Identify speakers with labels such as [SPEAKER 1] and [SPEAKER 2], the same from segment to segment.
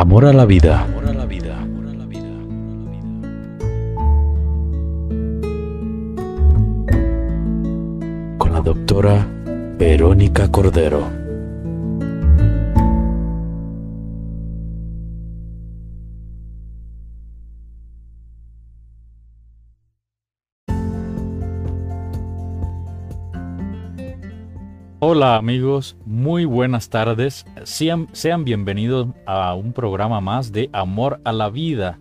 [SPEAKER 1] Amor a la vida. Con la doctora Verónica Cordero.
[SPEAKER 2] Hola amigos, muy buenas tardes. Sean, sean, bienvenidos a un programa más de Amor a la Vida.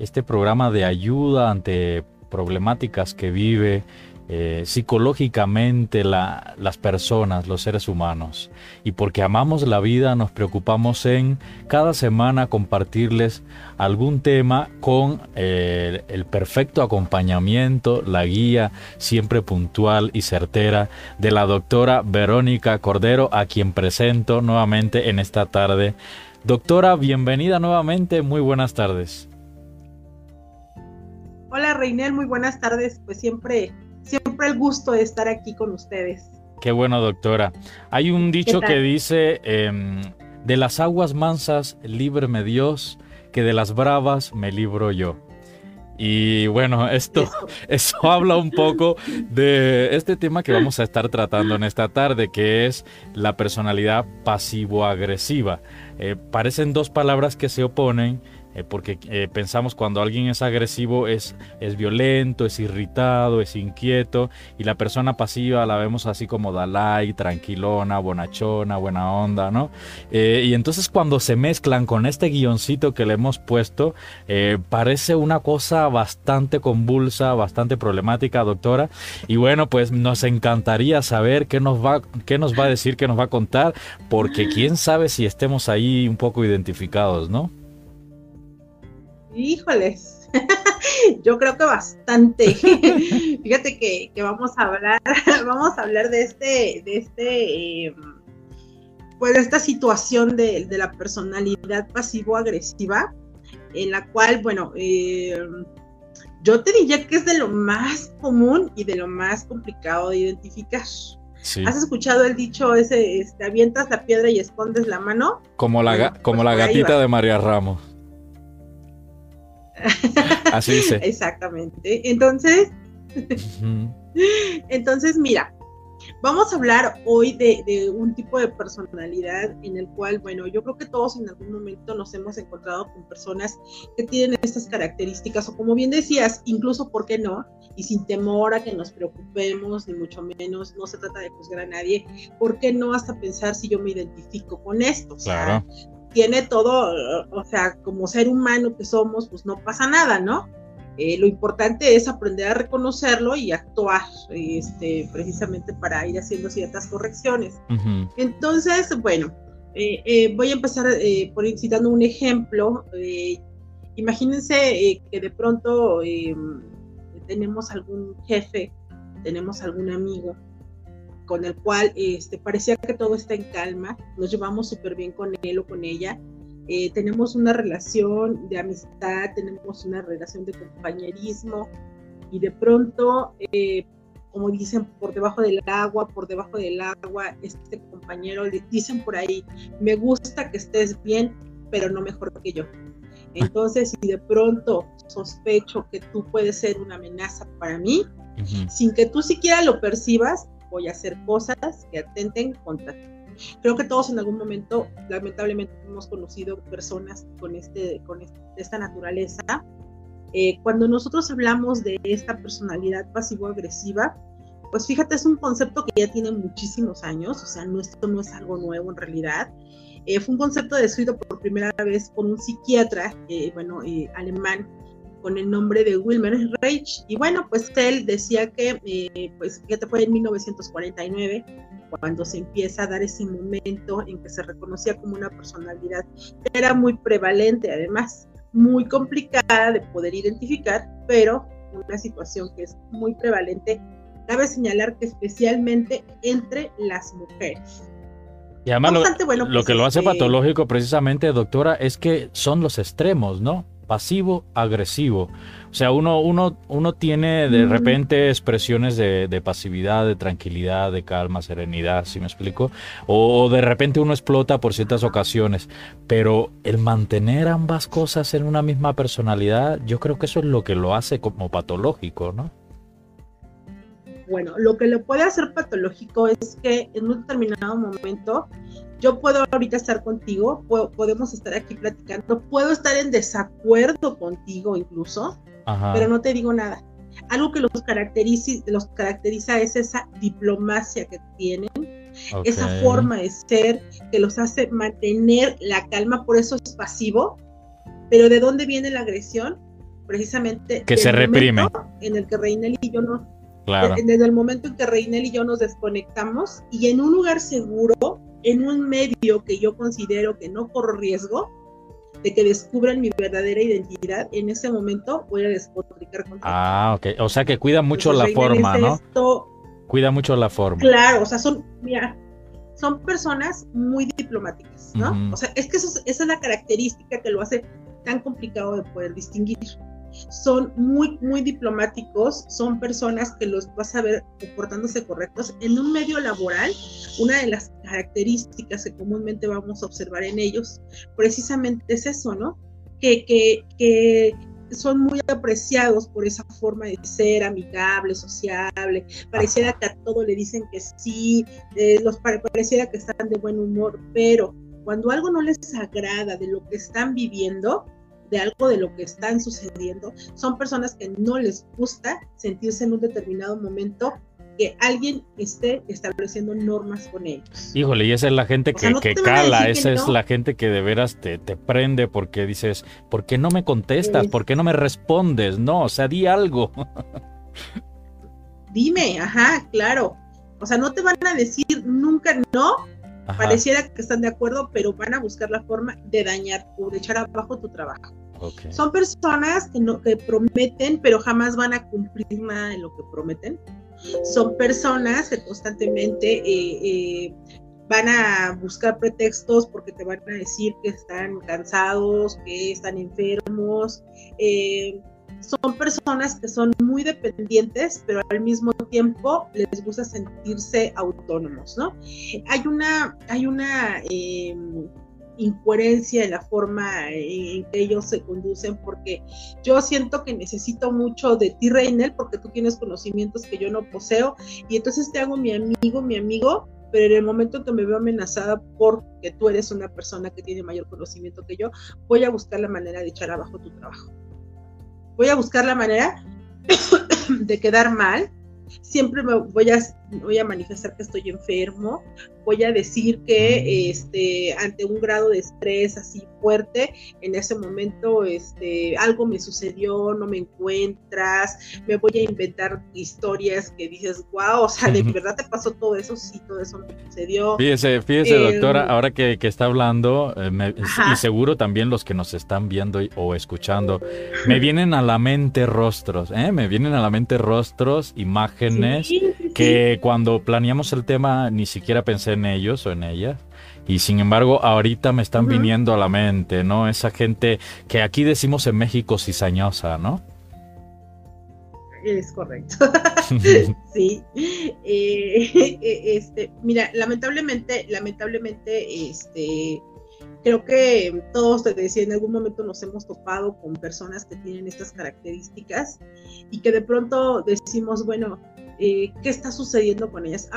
[SPEAKER 2] Este programa de ayuda ante problemáticas que vive eh, psicológicamente las personas, los seres humanos. Y porque amamos la vida nos preocupamos en cada semana compartirles algún tema con eh, el perfecto acompañamiento, la guía siempre puntual y certera de la doctora Verónica Cordero, a quien presento nuevamente en esta tarde. Doctora, bienvenida nuevamente, muy buenas tardes.
[SPEAKER 3] Hola Reinel, muy buenas tardes. Pues siempre siempre el gusto de estar aquí con ustedes.
[SPEAKER 2] Qué bueno, doctora. Hay un dicho que dice, em, de las aguas mansas, líbreme Dios, que de las bravas me libro yo. Y bueno, esto, eso. habla un poco de este tema que vamos a estar tratando en esta tarde, que es la personalidad pasivo-agresiva. Eh, parecen dos palabras que se oponen, eh, porque eh, pensamos cuando alguien es agresivo es, es violento, es irritado, es inquieto y la persona pasiva la vemos así como Dalai, tranquilona, bonachona, buena onda, ¿no? Y entonces cuando se mezclan con este guioncito que le hemos puesto, parece una cosa bastante convulsa, bastante problemática, doctora. Y bueno, pues nos encantaría saber qué nos va, qué nos va a decir, qué nos va a contar, porque quién sabe si estemos ahí un poco identificados, ¿no?
[SPEAKER 3] Híjoles, yo creo que bastante. Fíjate que, vamos a hablar, vamos a hablar de este, de este, em, pues esta situación de, la personalidad pasivo-agresiva, en la cual, bueno, em, yo te diría que es de lo más común y de lo más complicado de identificar. ¿Has escuchado el dicho ese, este, avientas la piedra y escondes la mano?
[SPEAKER 2] Como la, como pues la gatita de María Ramos. Así dice.
[SPEAKER 3] Exactamente. Entonces, entonces, mira, vamos a hablar hoy de, un tipo de personalidad en el cual, bueno, yo creo que todos en algún momento nos hemos encontrado con personas que tienen estas características, o como bien decías, incluso, ¿por qué no? Y sin temor a que nos preocupemos, ni mucho menos, no se trata de juzgar a nadie, ¿por qué no hasta pensar si yo me identifico con esto?
[SPEAKER 2] claro
[SPEAKER 3] tiene todo, o sea, como ser humano que somos, pues no pasa nada, ¿no? Eh, lo importante es aprender a reconocerlo y actuar, este, precisamente para ir haciendo ciertas correcciones. Entonces, bueno, eh, eh, voy a empezar por ir citando un ejemplo. imagínense que de pronto tenemos algún jefe, tenemos algún amigo con el cual este, parecía que todo está en calma, nos llevamos súper bien con él o con ella, eh, tenemos una relación de amistad, tenemos una relación de compañerismo y de pronto, eh, como dicen, por debajo del agua, por debajo del agua, este compañero le dicen por ahí, me gusta que estés bien, pero no mejor que yo. Entonces, si de pronto sospecho que tú puedes ser una amenaza para mí, sin que tú siquiera lo percibas, voy a hacer cosas que atenten contra ti. Creo que todos en algún momento, lamentablemente, hemos conocido personas con, este, con esta naturaleza. Eh, cuando nosotros hablamos de esta personalidad pasivo-agresiva, pues fíjate, es un concepto que ya tiene muchísimos años, o sea, no, esto no es algo nuevo en realidad. Eh, fue un concepto descrito por primera vez por un psiquiatra, eh, bueno, alemán, con el nombre de Wilmer Reich. Y bueno, pues él decía que, eh, pues, te fue en 1949, cuando se empieza a dar ese momento en que se reconocía como una personalidad que era muy prevalente, además, muy complicada de poder identificar, pero una situación que es muy prevalente. Cabe señalar que especialmente entre las mujeres.
[SPEAKER 2] Y además lo, bueno, lo pues, que lo hace este patológico precisamente, doctora, es que son los extremos, ¿no? Pasivo-agresivo. O sea, uno, uno, uno tiene de repente expresiones de, pasividad, de tranquilidad, de calma, serenidad, ¿sí me explico? O, de repente uno explota por ciertas ocasiones. Pero el mantener ambas cosas en una misma personalidad, yo creo que eso es lo que lo hace como patológico, ¿no?
[SPEAKER 3] Bueno, lo que lo puede hacer patológico es que en un determinado momento yo puedo ahorita estar contigo, podemos estar aquí platicando, puedo estar en desacuerdo contigo incluso, pero no te digo nada. Algo que los caracteriza, los caracteriza es esa diplomacia que tienen, esa forma de ser que los hace mantener la calma, por eso es pasivo. Pero ¿de dónde viene la agresión? Precisamente
[SPEAKER 2] que se reprime.
[SPEAKER 3] En el que Reinel y yo no. Desde el momento en que Reinel y yo nos desconectamos y en un lugar seguro, en un medio que yo considero que no corro riesgo, de que descubran mi verdadera identidad, en ese momento voy a despotricar contra
[SPEAKER 2] Ah, ok. O sea que cuida mucho la forma, ¿no? cuida mucho la forma.
[SPEAKER 3] Claro, o sea, son, mira, son personas muy diplomáticas, ¿no? O sea, es que esa es la característica que lo hace tan complicado de poder distinguir son muy, muy diplomáticos, son personas que los vas a ver comportándose correctos. En un medio laboral, una de las características que comúnmente vamos a observar en ellos, precisamente es eso, ¿no? Que, que, que son muy apreciados por esa forma de ser amigable, sociable, pareciera que a todo le dicen que sí, eh, los pareciera que están de buen humor, pero cuando algo no les agrada de lo que están viviendo, de algo de lo que están sucediendo, son personas que no les gusta sentirse en un determinado momento que alguien esté estableciendo normas con ellos.
[SPEAKER 2] Híjole, y esa es la gente que, cala, esa es la gente que de veras te, te, prende porque dices, ¿por qué no me contestas? ¿Por qué no me respondes? No, o sea, di algo.
[SPEAKER 3] Dime, ajá, claro. O sea, no te van a decir nunca no, pareciera que están de acuerdo, pero van a buscar la forma de dañar o de echar abajo tu trabajo. Son personas que, no, que prometen, pero jamás van a cumplir nada de lo que prometen. Son personas que constantemente eh, eh, van a buscar pretextos porque te van a decir que están cansados, que están enfermos. Eh, son personas que son muy dependientes, pero al mismo tiempo les gusta sentirse autónomos, ¿no? Hay una, hay una incoherencia en la forma en que ellos se conducen, porque yo siento que necesito mucho de ti, Reinel, porque tú tienes conocimientos que yo no poseo, y entonces te hago mi amigo, mi amigo, pero en el momento que me veo amenazada porque tú eres una persona que tiene mayor conocimiento que yo, voy a buscar la manera de echar abajo tu trabajo. Voy a buscar la manera de quedar mal siempre me voy a, voy a manifestar que estoy enfermo, voy a decir que este, ante un grado de estrés así fuerte, en ese momento este, algo me sucedió, no me encuentras, me voy a inventar historias que dices, wow, o sea, de verdad te pasó todo eso, sí, todo eso me sucedió.
[SPEAKER 2] Fíjese, fíjese, doctora, em, ahora que, está hablando, eh, y seguro también los que nos están viendo o escuchando, me vienen a la mente rostros, ¿eh? me vienen a la mente rostros, imágenes, que cuando planeamos el tema ni siquiera pensé en ellos o en ellas. Y sin embargo, ahorita me están viniendo a la mente, ¿no? Esa gente que aquí decimos en México cizañosa, ¿no?
[SPEAKER 3] Es correcto. sí. Eh, este, mira, lamentablemente, lamentablemente, este, creo que todos te decía, en algún momento nos hemos topado con personas que tienen estas características y que de pronto decimos, bueno, eh, ¿qué está sucediendo con ellas?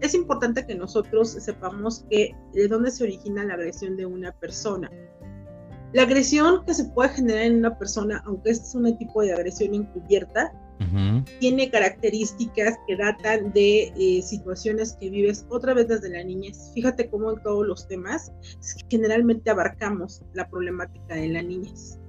[SPEAKER 3] es importante que nosotros sepamos que de dónde se origina la agresión de una persona. La agresión que se puede generar en una persona, aunque este es un tipo de agresión encubierta, tiene características que datan de eh, situaciones que vives otra vez desde la niñez. Fíjate cómo en todos los temas generalmente abarcamos la problemática de la niñez.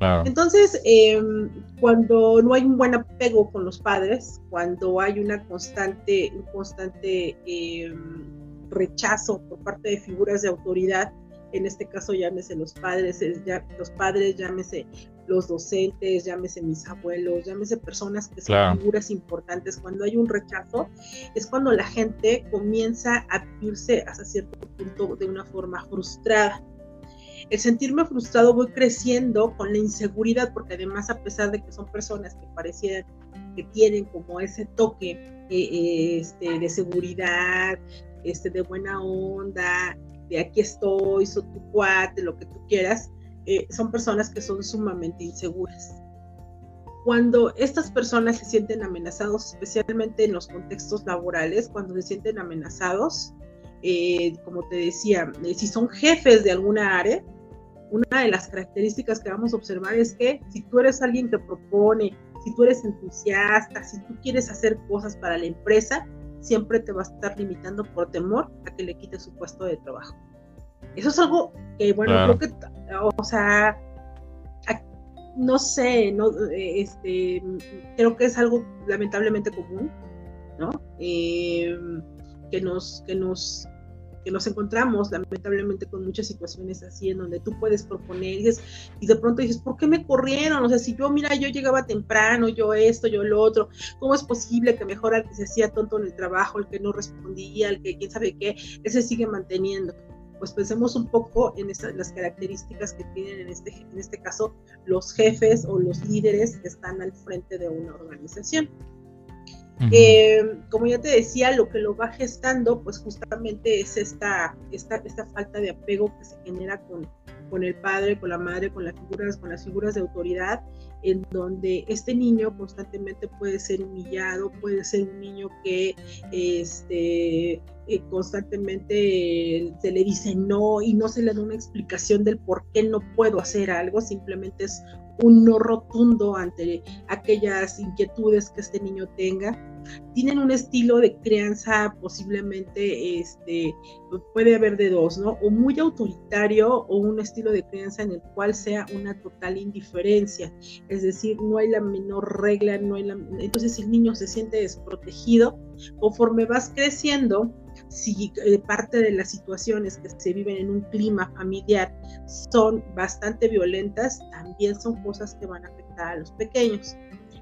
[SPEAKER 3] Entonces, em, cuando no hay un buen apego con los padres, cuando hay una constante, un constante em, rechazo por parte de figuras de autoridad, en este caso llámese los padres, ya, los padres, llámese los docentes, llámese mis abuelos, llámese personas que son figuras importantes, cuando hay un rechazo, es cuando la gente comienza a vivirse hasta cierto punto de una forma frustrada el sentirme frustrado voy creciendo con la inseguridad, porque además a pesar de que son personas que parecieran que tienen como ese toque eh, eh, este, de seguridad, este, de buena onda, de aquí estoy, soy tu cuate, lo que tú quieras, eh, son personas que son sumamente inseguras. Cuando estas personas se sienten amenazados, especialmente en los contextos laborales, cuando se sienten amenazados, como te decía, si son jefes de alguna área, una de las características que vamos a observar es que si tú eres alguien que propone, si tú eres entusiasta, si tú quieres hacer cosas para la empresa, siempre te va a estar limitando por temor a que le quites su puesto de trabajo. Eso es algo que, bueno, creo que, o sea, no sé, no, este, creo que es algo lamentablemente común, ¿no? Eh, que nos, que nos que nos encontramos lamentablemente con muchas situaciones así en donde tú puedes proponer y, de pronto dices, ¿por qué me corrieron? O sea, si yo, mira, yo llegaba temprano, yo esto, yo lo otro, ¿cómo es posible que mejor al que se hacía tonto en el trabajo, el que no respondía, el que quién sabe qué, ese sigue manteniendo? Pues pensemos un poco en las características que tienen en este, en este caso los jefes o los líderes que están al frente de una organización. Eh, como ya te decía, lo que lo va gestando, pues justamente es esta, esta, esta falta de apego que se genera con, con el padre, con la madre, con las figuras, con las figuras de autoridad, en donde este niño constantemente puede ser humillado, puede ser un niño que este, eh, constantemente se le dice no y no se le da una explicación del por qué no puedo hacer algo, simplemente es un no rotundo ante aquellas inquietudes que este niño tenga. Tienen un estilo de crianza posiblemente, este, puede haber de dos, ¿no? O muy autoritario o un estilo de crianza en el cual sea una total indiferencia. Es decir, no hay la menor regla, no hay. Entonces el niño se siente desprotegido. Conforme vas creciendo, si eh, parte de las situaciones que se viven en un clima familiar son bastante violentas, también son cosas que van a afectar a los pequeños.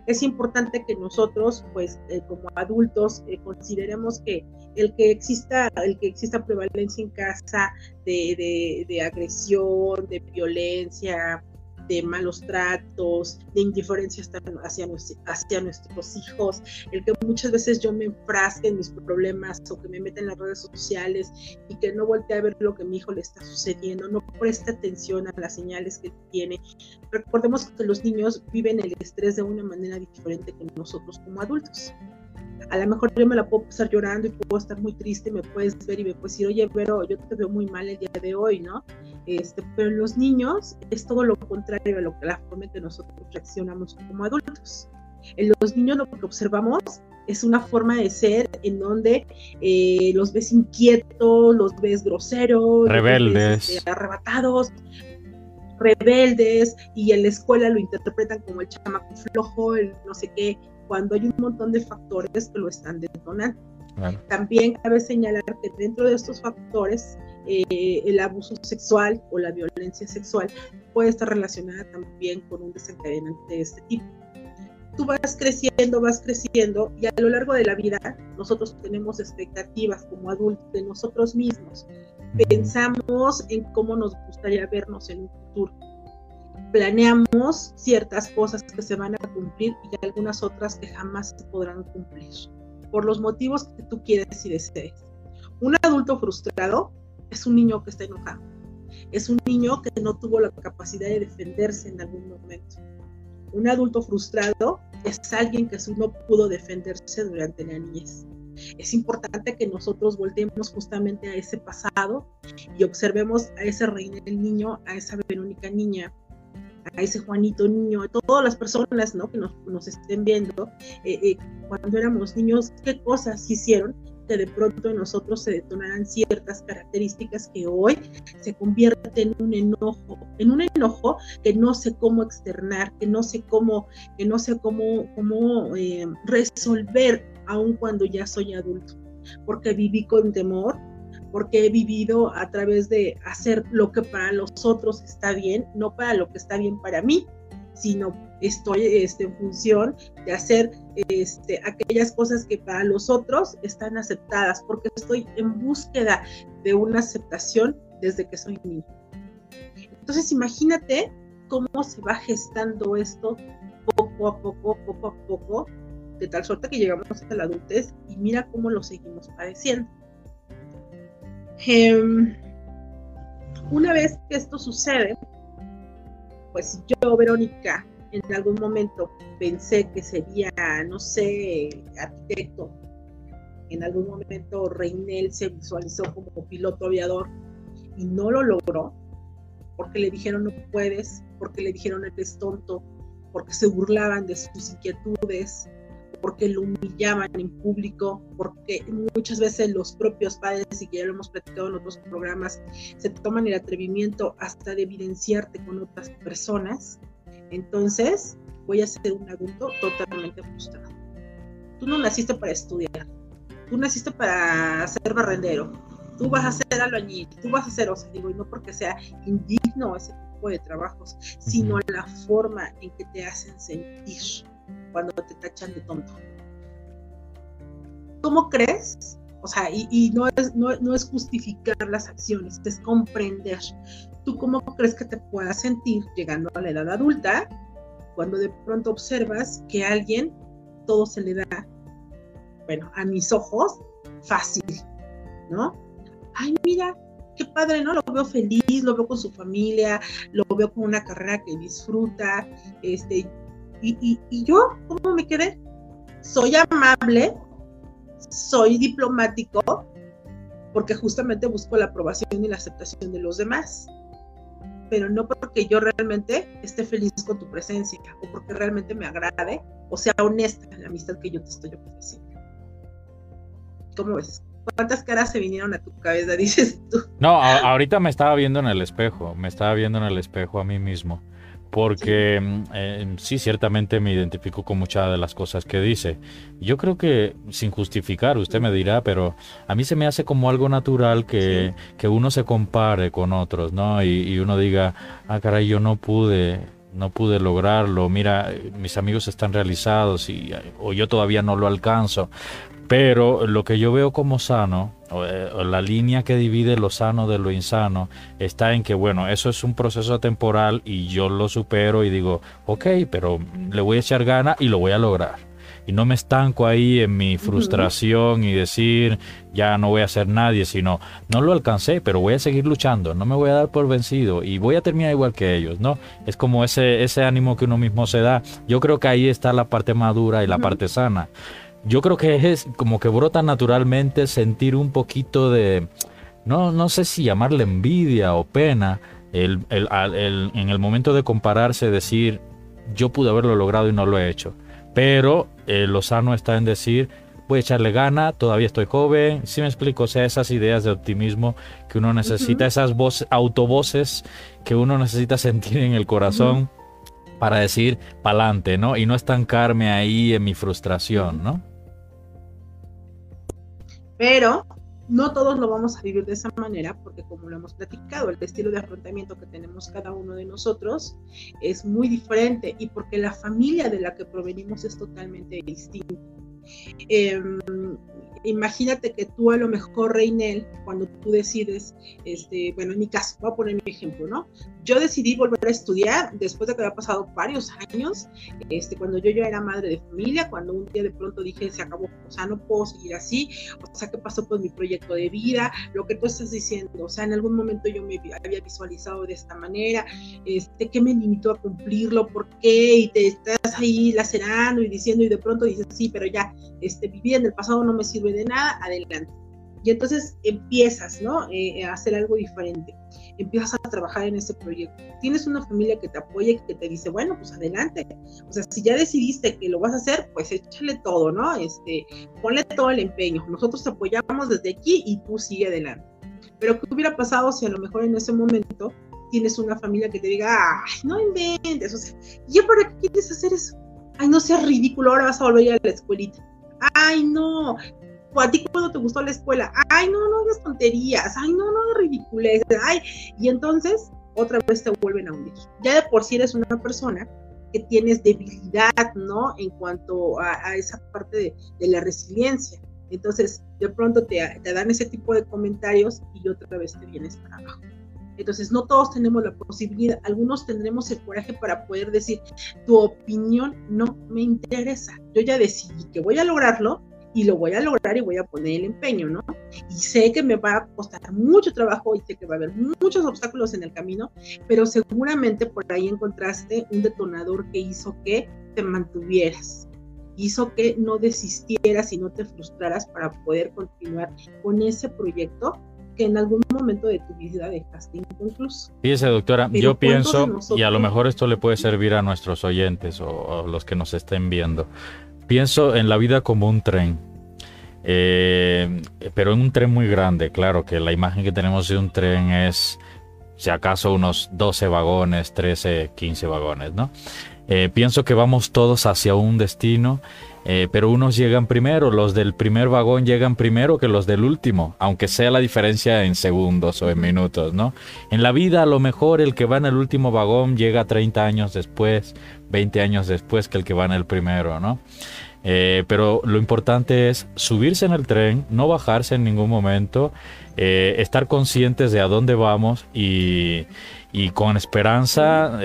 [SPEAKER 3] Es importante que nosotros, pues, eh, como adultos, eh, consideremos que el que exista, el que exista prevalencia en casa de, de agresión, de violencia, de malos tratos, de indiferencia hacia, hacia nuestros hijos, el que muchas veces yo me enfrasque en mis problemas o que me meta en las redes sociales y que no voltee a ver lo que mi hijo le está sucediendo, no preste atención a las señales que tiene. Recordemos que los niños viven el estrés de una manera diferente que nosotros como adultos a lo mejor yo me la puedo pasar llorando y puedo estar muy triste, me puedes ver y me puedes decir, oye, pero yo te veo muy mal el día de hoy, ¿no? Este, pero en los niños es todo lo contrario a lo que la forma en que nosotros reaccionamos como adultos. En los niños lo que observamos es una forma de ser en donde eh, los ves inquietos, los ves groseros,
[SPEAKER 2] rebeldes,
[SPEAKER 3] este, arrebatados, rebeldes, y en la escuela lo interpretan como el chamaco flojo, el no sé qué, cuando hay un montón de factores que lo están detonando. También cabe señalar que dentro de estos factores, eh, el abuso sexual o la violencia sexual puede estar relacionada también con un desencadenante de este tipo. Tú vas creciendo, vas creciendo y a lo largo de la vida nosotros tenemos expectativas como adultos de nosotros mismos. Pensamos en cómo nos gustaría vernos en un futuro planeamos ciertas cosas que se van a cumplir y algunas otras que jamás se podrán cumplir, por los motivos que tú quieres y desees. Un adulto frustrado es un niño que está enojado, es un niño que no tuvo la capacidad de defenderse en algún momento. Un adulto frustrado es alguien que no pudo defenderse durante la niñez. Es importante que nosotros volteemos justamente a ese pasado y observemos a ese reina del niño, a esa Verónica niña, a ese Juanito niño, a todas las personas ¿no? que nos, estén viendo, eh, eh, cuando éramos niños, qué cosas hicieron que de pronto en nosotros se detonaran ciertas características que hoy se convierten en un enojo, en un enojo que no sé cómo externar, que no sé cómo, que no sé cómo, cómo eh, resolver aun cuando ya soy adulto, porque viví con temor, porque he vivido a través de hacer lo que para los otros está bien, no para lo que está bien para mí, sino estoy este, en función de hacer este, aquellas cosas que para los otros están aceptadas, porque estoy en búsqueda de una aceptación desde que soy niño. Entonces imagínate cómo se va gestando esto poco a poco, poco a poco, de tal suerte que llegamos a la adultez y mira cómo lo seguimos padeciendo. Em, una vez que esto sucede, pues yo, Verónica, en algún momento pensé que sería, no sé, arquitecto. En algún momento Reinel se visualizó como piloto aviador y no lo logró porque le dijeron no puedes, porque le dijeron eres tonto, porque se burlaban de sus inquietudes, porque lo humillaban en público, porque muchas veces los propios padres, y que ya lo hemos platicado en otros programas, se toman el atrevimiento hasta de evidenciarte con otras personas. Entonces, voy a ser un adulto totalmente frustrado. Tú no naciste para estudiar, tú naciste para ser barrendero, tú vas a ser albañil, tú vas a ser, o sea, digo, y no porque sea indigno ese tipo de trabajos, sino la forma en que te hacen sentir cuando te tachan de tonto. ¿Cómo crees? O sea, y, no, es, no, es justificar las acciones, es comprender. ¿Tú cómo crees que te puedas sentir llegando a la edad adulta cuando de pronto observas que a alguien todo se le da, bueno, a mis ojos, fácil, ¿no? Ay, mira, qué padre, ¿no? Lo veo feliz, lo veo con su familia, lo veo con una carrera que disfruta, este, y, yo, ¿cómo me quedé? Soy amable, soy diplomático, porque justamente busco la aprobación y la aceptación de los demás, pero no porque yo realmente esté feliz con tu presencia o porque realmente me agrade o sea honesta la amistad que yo te estoy ofreciendo. ¿Cómo ves? ¿Cuántas caras se vinieron a tu cabeza, dices tú?
[SPEAKER 2] No, ahorita me estaba viendo en el espejo, me estaba viendo en el espejo a mí mismo porque mm, eh, sí, ciertamente me identifico con muchas de las cosas que dice. Yo creo que, sin justificar, usted me dirá, pero a mí se me hace como algo natural que, que uno se compare con otros, ¿no? Y, y, uno diga, ah, caray, yo no pude, no pude lograrlo, mira, mis amigos están realizados y, o yo todavía no lo alcanzo. Pero lo que yo veo como sano, eh, o, la línea que divide lo sano de lo insano, está en que, bueno, eso es un proceso temporal y yo lo supero y digo, ok, pero le voy a echar gana y lo voy a lograr. Y no me estanco ahí en mi frustración y decir, ya no voy a ser nadie, sino, no lo alcancé, pero voy a seguir luchando, no me voy a dar por vencido y voy a terminar igual que ellos, ¿no? Es como ese, ese ánimo que uno mismo se da. Yo creo que ahí está la parte madura y la parte sana yo creo que es como que brota naturalmente sentir un poquito de, no, no sé si llamarle envidia o pena, el, en el momento de compararse, decir, yo pude haberlo logrado y no lo he hecho. Pero eh, lo sano está en decir, voy a echarle gana, todavía estoy joven, si me explico, o sea, esas ideas de optimismo que uno necesita, esas voces, autovoces que uno necesita sentir en el corazón para decir pa'lante, ¿no? Y no estancarme ahí en mi frustración, ¿no?
[SPEAKER 3] Pero no todos lo vamos a vivir de esa manera porque como lo hemos platicado, el estilo de afrontamiento que tenemos cada uno de nosotros es muy diferente y porque la familia de la que provenimos es totalmente distinta. Em, imagínate que tú a lo mejor, Reinel, cuando tú decides, este, bueno, en mi caso, voy a poner mi ejemplo, ¿no? Yo decidí volver a estudiar después de que había pasado varios años, este, cuando yo ya era madre de familia, cuando un día de pronto dije, se acabó, o sea, no puedo seguir así, o sea, ¿qué pasó con mi proyecto de vida? Lo que tú estás diciendo, o sea, en algún momento yo me había visualizado de esta manera, este, ¿qué me limitó a cumplirlo? ¿Por qué? Y te estás ahí lacerando y diciendo, y de pronto dices, sí, pero ya, este, vivir en el pasado no me sirve de nada, adelante. Y entonces empiezas, ¿no? Eh, a hacer algo diferente. Empiezas a trabajar en ese proyecto. Tienes una familia que te apoya y que te dice, bueno, pues adelante. O sea, si ya decidiste que lo vas a hacer, pues échale todo, ¿no? Este, ponle todo el empeño. Nosotros te apoyamos desde aquí y tú sigue adelante. Pero ¿qué hubiera pasado si a lo mejor en ese momento tienes una familia que te diga, ay, no inventes, o sea, ¿y para qué quieres hacer eso? Ay, no seas ridículo, ahora vas a volver a la escuelita. Ay, no, a ti cuando te gustó la escuela, ay, no, no hagas tonterías, ay, no, no ridiculez, ay, y entonces otra vez te vuelven a hundir. Ya de por sí eres una persona que tienes debilidad, ¿no? En cuanto a, esa parte de, la resiliencia. Entonces, de pronto te, te, dan ese tipo de comentarios y otra vez te vienes para abajo. Entonces, no todos tenemos la posibilidad, algunos tendremos el coraje para poder decir, tu opinión no me interesa. Yo ya decidí que voy a lograrlo y lo voy a lograr y voy a poner el empeño, ¿no? Y sé que me va a costar mucho trabajo y sé que va a haber muchos obstáculos en el camino, pero seguramente por ahí encontraste un detonador que hizo que te mantuvieras, hizo que no desistieras y no te frustraras para poder continuar con ese proyecto que en algún momento de tu vida dejaste inconcluso.
[SPEAKER 2] Fíjese, doctora, yo pienso, y a lo mejor esto le puede servir a nuestros oyentes o, a los que nos estén viendo, pienso en la vida como un tren. Eh, pero en un tren muy grande, claro que la imagen que tenemos de un tren es, si acaso, unos 12 vagones, 13, 15 vagones, ¿no? Eh, pienso que vamos todos hacia un destino eh, pero unos llegan primero, los del primer vagón llegan primero que los del último, aunque sea la diferencia en segundos o en minutos, ¿no? En la vida a lo mejor el que va en el último vagón llega 30 años después, 20 años después que el que va en el primero, ¿no? Eh, pero lo importante es subirse en el tren, no bajarse en ningún momento, eh, estar conscientes de a dónde vamos y, y con esperanza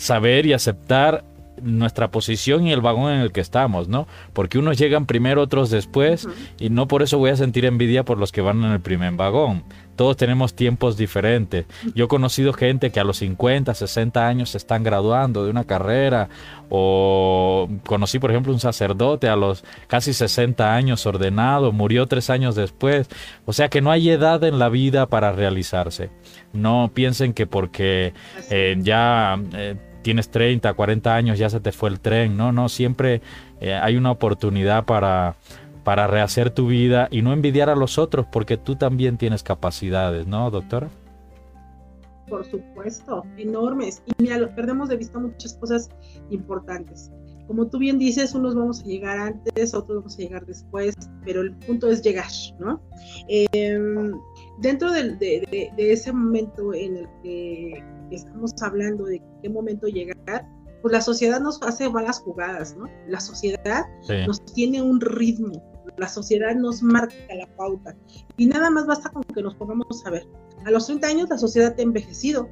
[SPEAKER 2] saber y aceptar nuestra posición y el vagón en el que estamos, ¿no? Porque unos llegan primero, otros después, y no por eso voy a sentir envidia por los que van en el primer vagón. Todos tenemos tiempos diferentes. Yo he conocido gente que a los 50, 60 años se están graduando de una carrera, o conocí, por ejemplo, un sacerdote a los casi 60 años ordenado, murió tres años después. O sea que no hay edad en la vida para realizarse. No piensen que porque eh, ya... Eh, tienes 30, 40 años, ya se te fue el tren. No, no, siempre eh, hay una oportunidad para, para rehacer tu vida y no envidiar a los otros porque tú también tienes capacidades, ¿no, doctora?
[SPEAKER 3] Por supuesto, enormes. Y mira, perdemos de vista muchas cosas importantes. Como tú bien dices, unos vamos a llegar antes, otros vamos a llegar después, pero el punto es llegar, ¿no? Em, dentro de, de ese momento en el que estamos hablando de qué momento llegar, pues la sociedad nos hace malas jugadas, ¿no? La sociedad nos tiene un ritmo, la sociedad nos marca la pauta y nada más basta con que nos pongamos a ver. A los 30 años la sociedad te ha envejecido,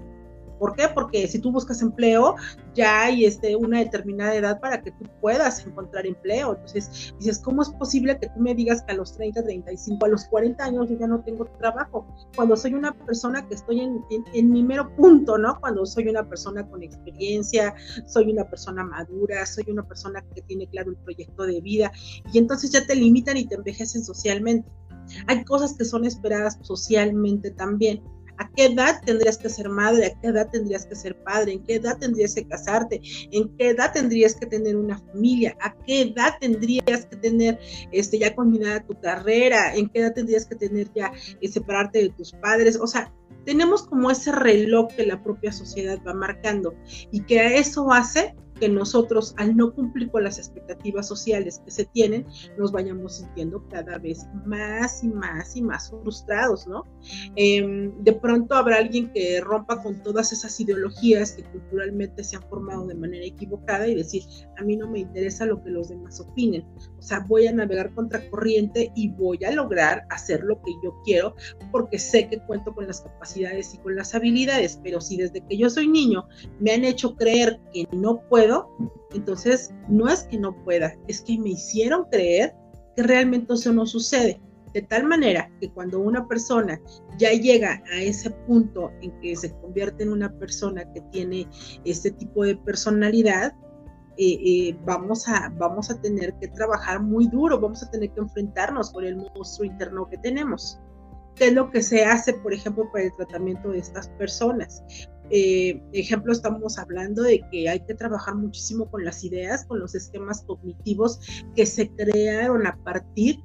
[SPEAKER 3] ¿Por qué? Porque si tú buscas empleo, ya hay este, una determinada edad para que tú puedas encontrar empleo. Entonces, dices, ¿cómo es posible que tú me digas que a los 30, 35, a los 40 años yo ya no tengo trabajo? Cuando soy una persona que estoy en, en, mi mero punto, ¿no? Cuando soy una persona con experiencia, soy una persona madura, soy una persona que tiene claro el proyecto de vida, y entonces ya te limitan y te envejecen socialmente. Hay cosas que son esperadas socialmente también ¿A qué edad tendrías que ser madre? ¿A qué edad tendrías que ser padre? ¿En qué edad tendrías que casarte? ¿En qué edad tendrías que tener una familia? ¿A qué edad tendrías que tener este, ya culminada tu carrera? ¿En qué edad tendrías que tener ya eh, separarte de tus padres? O sea, tenemos como ese reloj que la propia sociedad va marcando y que eso hace que nosotros, al no cumplir con las expectativas sociales que se tienen, nos vayamos sintiendo cada vez más y más y más frustrados, ¿no? Em, de pronto habrá alguien que rompa con todas esas ideologías que culturalmente se han formado de manera equivocada y decir, a mí no me interesa lo que los demás opinen, o sea, voy a navegar contra corriente y voy a lograr hacer lo que yo quiero porque sé que cuento con las capacidades y con las habilidades, pero si desde que yo soy niño me han hecho creer que no puedo, entonces no es que no pueda, es que me hicieron creer que realmente eso no sucede. De tal manera que cuando una persona ya llega a ese punto en que se convierte en una persona que tiene este tipo de personalidad, eh, eh, vamos, a, vamos a tener que trabajar muy duro, vamos a tener que enfrentarnos con el monstruo interno que tenemos. ¿Qué es lo que se hace, por ejemplo, para el tratamiento de estas personas? Eh, ejemplo, estamos hablando de que hay que trabajar muchísimo con las ideas, con los esquemas cognitivos que se crearon a partir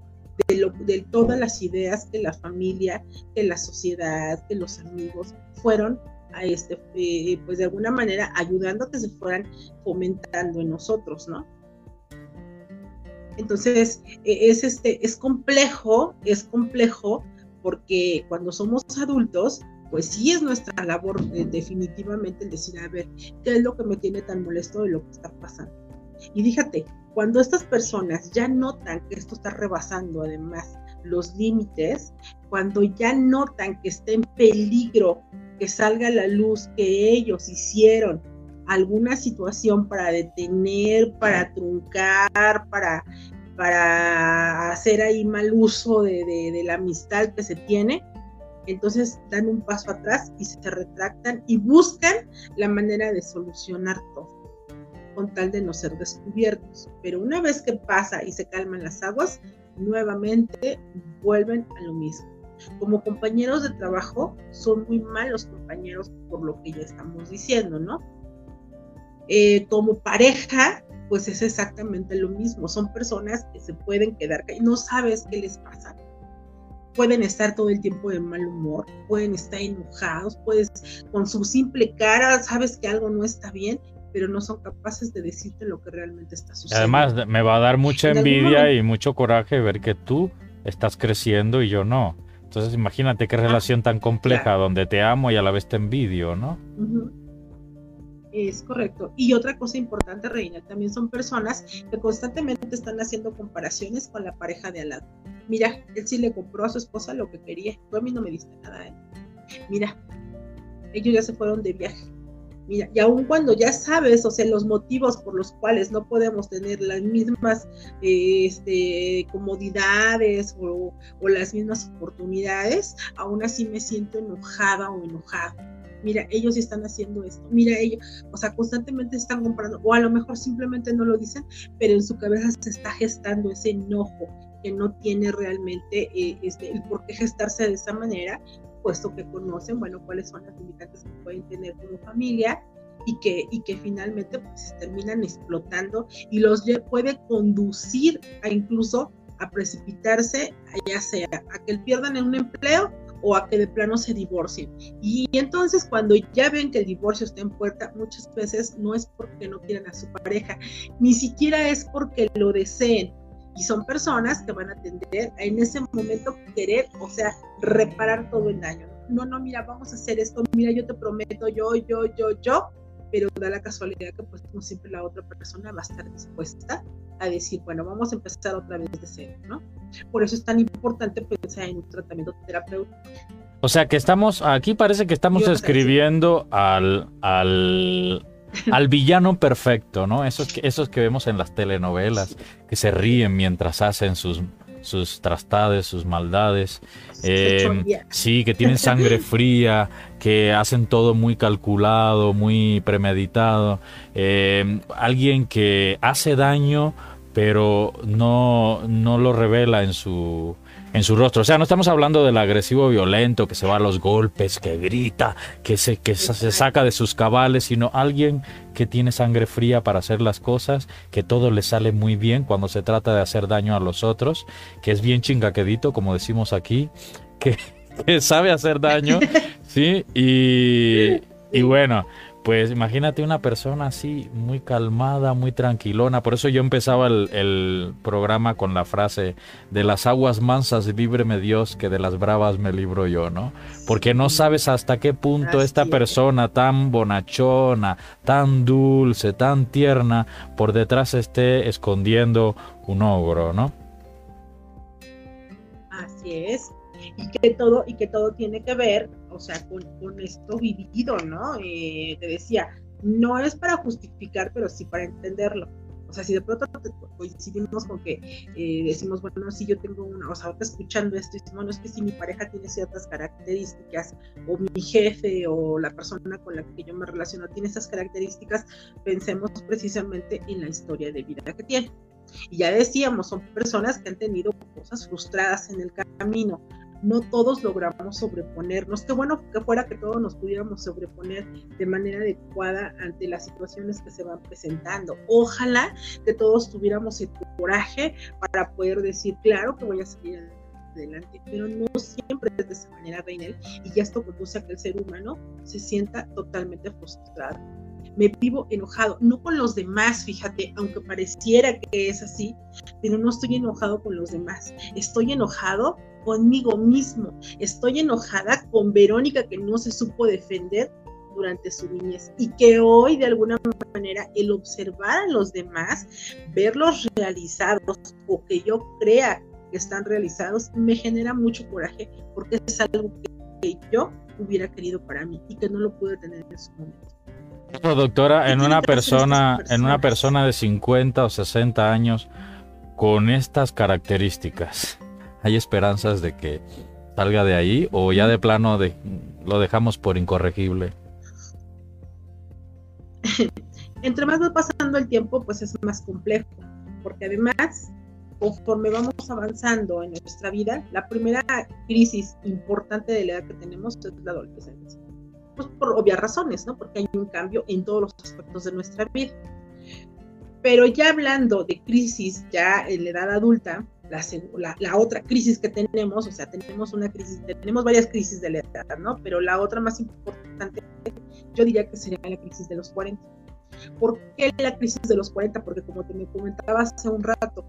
[SPEAKER 3] de, lo, de todas las ideas que la familia, que la sociedad, que los amigos fueron a este, eh, pues de alguna manera ayudando a que se fueran fomentando en nosotros, ¿no? Entonces, e, es, este, es complejo, es complejo porque cuando somos adultos, pues sí es nuestra labor eh, definitivamente el decir, a ver, ¿qué es lo que me tiene tan molesto de lo que está pasando? Y fíjate, cuando estas personas ya notan que esto está rebasando además los límites, cuando ya notan que está en peligro que salga a la luz que ellos hicieron alguna situación para detener, para truncar, para, para hacer ahí mal uso de, la amistad que se tiene, entonces dan un paso atrás y se retractan y buscan la manera de solucionar todo con tal de no ser descubiertos. Pero una vez que pasa y se calman las aguas, nuevamente vuelven a lo mismo. Como compañeros de trabajo, son muy malos compañeros por lo que ya estamos diciendo, ¿no? Eh, como pareja, pues es exactamente lo mismo. Son personas que se pueden quedar, no sabes qué les pasa. Pueden estar todo el tiempo de mal humor, pueden estar enojados, puedes con su simple cara, sabes que algo no está bien, pero no son capaces de decirte lo que realmente está sucediendo.
[SPEAKER 2] Además, me va a dar mucha envidia y mucho coraje ver que tú estás creciendo y yo no. Entonces, imagínate qué ah, relación tan compleja donde te amo y a la vez te envidio, ¿no?
[SPEAKER 3] Es correcto. Y otra cosa importante, Reina, también son personas que constantemente están haciendo comparaciones con la pareja de al lado. Mira, él sí le compró a su esposa lo que quería. Tú a mí no me diste nada, ¿eh? Mira, ellos ya se fueron de viaje. Mira, y aun cuando ya sabes, o sea, los motivos por los cuales no podemos tener las mismas este, comodidades o, o las mismas oportunidades, aún así me siento enojada o enojado mira, ellos están haciendo esto, mira, ellos, o sea, constantemente están comprando, o a lo mejor simplemente no lo dicen, pero en su cabeza se está gestando ese enojo que no tiene realmente eh, este, el por qué gestarse de esa manera, puesto que conocen, bueno, cuáles son las limitantes que pueden tener como familia y que, y que finalmente pues terminan explotando y los puede conducir a incluso a precipitarse, ya sea a que pierdan un empleo o a que de plano se divorcien. Y entonces cuando ya ven que el divorcio está en puerta, muchas veces no es porque no quieran a su pareja, ni siquiera es porque lo deseen. Y son personas que van a tender a en ese momento querer, o sea, reparar todo el daño. No, no, mira, vamos a hacer esto, mira, yo te prometo, yo, yo, yo, yo, pero da la casualidad que pues como siempre la otra persona va a estar dispuesta a decir, bueno, vamos a empezar otra vez de cero, ¿no? Por eso es tan importante pensar en un tratamiento terapéutico.
[SPEAKER 2] O sea que estamos, aquí parece que estamos escribiendo al, al, al villano perfecto, ¿no? Esos que, esos que vemos en las telenovelas, que se ríen mientras hacen sus, sus trastades, sus maldades. Eh, sí, que tienen sangre fría, que hacen todo muy calculado, muy premeditado. Eh, alguien que hace daño, pero no, no lo revela en su, en su rostro. O sea, no estamos hablando del agresivo violento que se va a los golpes, que grita, que se, que se saca de sus cabales, sino alguien que tiene sangre fría para hacer las cosas, que todo le sale muy bien cuando se trata de hacer daño a los otros, que es bien chingaquedito, como decimos aquí, que, sabe hacer daño, ¿sí? Y, y bueno, pues imagínate una persona así, muy calmada, muy tranquilona. Por eso yo empezaba el, programa con la frase, de las aguas mansas líbreme Dios, que de las bravas me libro yo, ¿no? Porque no sabes hasta qué punto esta persona tan bonachona, tan dulce, tan tierna, por detrás esté escondiendo un ogro, ¿no?
[SPEAKER 3] Así es y que todo, y que todo tiene que ver, o sea, con, esto vivido, ¿no? Eh, te decía, no es para justificar, pero sí para entenderlo. O sea, si de pronto coincidimos con que eh, decimos, bueno, si yo tengo una, o sea, ahorita escuchando esto, y decimos, bueno, es que si mi pareja tiene ciertas características, o mi jefe, o la persona con la que yo me relaciono tiene esas características, pensemos precisamente en la historia de vida que tiene. Y ya decíamos, son personas que han tenido cosas frustradas en el camino, no todos logramos sobreponernos. Qué bueno que fuera que todos nos pudiéramos sobreponer de manera adecuada ante las situaciones que se van presentando. Ojalá que todos tuviéramos el coraje para poder decir, claro que voy a salir adelante, pero no siempre es de esa manera, Reinel, y ya esto conduce a que el ser humano se sienta totalmente frustrado. Me vivo enojado, no con los demás, fíjate, aunque pareciera que es así, pero no estoy enojado con los demás, estoy enojado conmigo mismo. Estoy enojada con Verónica que no se supo defender durante su niñez y que hoy de alguna manera el observar a los demás, verlos realizados o que yo crea que están realizados, me genera mucho coraje porque es algo que yo hubiera querido para mí y que no lo pude tener en su momento.
[SPEAKER 2] doctora, en una persona, en una persona de 50 o 60 años con estas características, ¿hay esperanzas de que salga de ahí o ya de plano de, lo dejamos por incorregible?
[SPEAKER 3] Entre más va pasando el tiempo, pues es más complejo, porque además, conforme vamos avanzando en nuestra vida, la primera crisis importante de la edad que tenemos es la adolescencia. Pues por obvias razones, ¿no? Porque hay un cambio en todos los aspectos de nuestra vida. Pero ya hablando de crisis ya en la edad adulta, la, la, otra crisis que tenemos, o sea, tenemos una crisis, tenemos varias crisis de la edad, ¿no? Pero la otra más importante, yo diría que sería la crisis de los 40. ¿Por qué la crisis de los 40? Porque como te me comentaba hace un rato,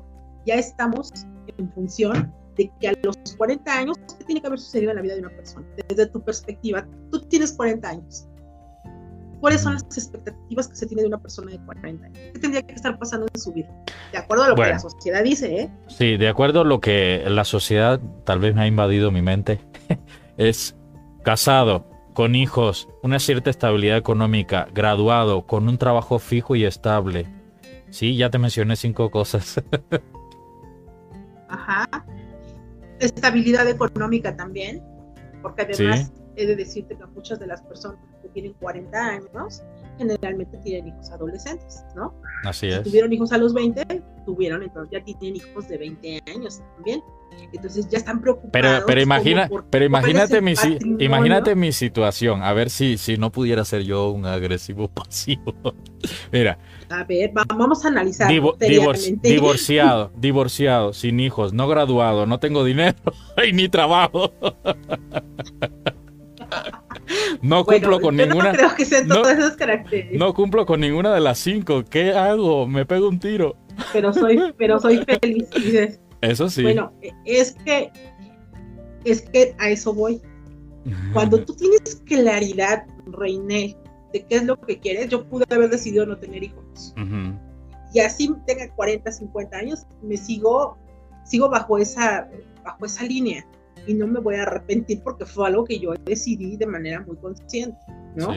[SPEAKER 3] ya estamos en función de que a los 40 años, ¿qué tiene que haber sucedido en la vida de una persona? Desde tu perspectiva, tú tienes 40 años. ¿Cuáles son las expectativas que se tiene de una persona de 40 años? ¿Qué tendría que estar pasando en su vida? De acuerdo a lo que la sociedad dice, ¿eh?
[SPEAKER 2] Sí, de acuerdo a lo que la sociedad tal vez me ha invadido mi mente, es casado, con hijos, una cierta estabilidad económica, graduado, con un trabajo fijo y estable. Sí, ya te mencioné cinco cosas.
[SPEAKER 3] Ajá. Estabilidad económica también, porque además he de decirte que muchas de las personas que tienen 40 años generalmente tienen hijos adolescentes, ¿no?
[SPEAKER 2] Así es.
[SPEAKER 3] tuvieron hijos a los 20, tuvieron, entonces ya tienen hijos de 20 años también. Entonces ya están preocupados.
[SPEAKER 2] Pero, pero, imagina, pero imagínate, mi, imagínate mi situación, a ver si, si no pudiera ser yo un agresivo pasivo. Mira.
[SPEAKER 3] A ver, vamos a analizar.
[SPEAKER 2] divorciado, divorciado, sin hijos, no graduado, no tengo dinero y ni trabajo. No cumplo con ninguna.
[SPEAKER 3] No creo que sean todas esas características.
[SPEAKER 2] No cumplo con ninguna de las cinco. ¿Qué hago? Me pego un tiro.
[SPEAKER 3] Pero soy, pero soy feliz.
[SPEAKER 2] Eso sí.
[SPEAKER 3] Bueno, es que es que a eso voy. Cuando tú tienes claridad, Reiné, de qué es lo que quieres, yo pude haber decidido no tener hijos. Y así tenga 40, 50 años, me sigo, sigo bajo esa, bajo esa línea y no me voy a arrepentir porque fue algo que yo decidí de manera muy consciente, ¿no?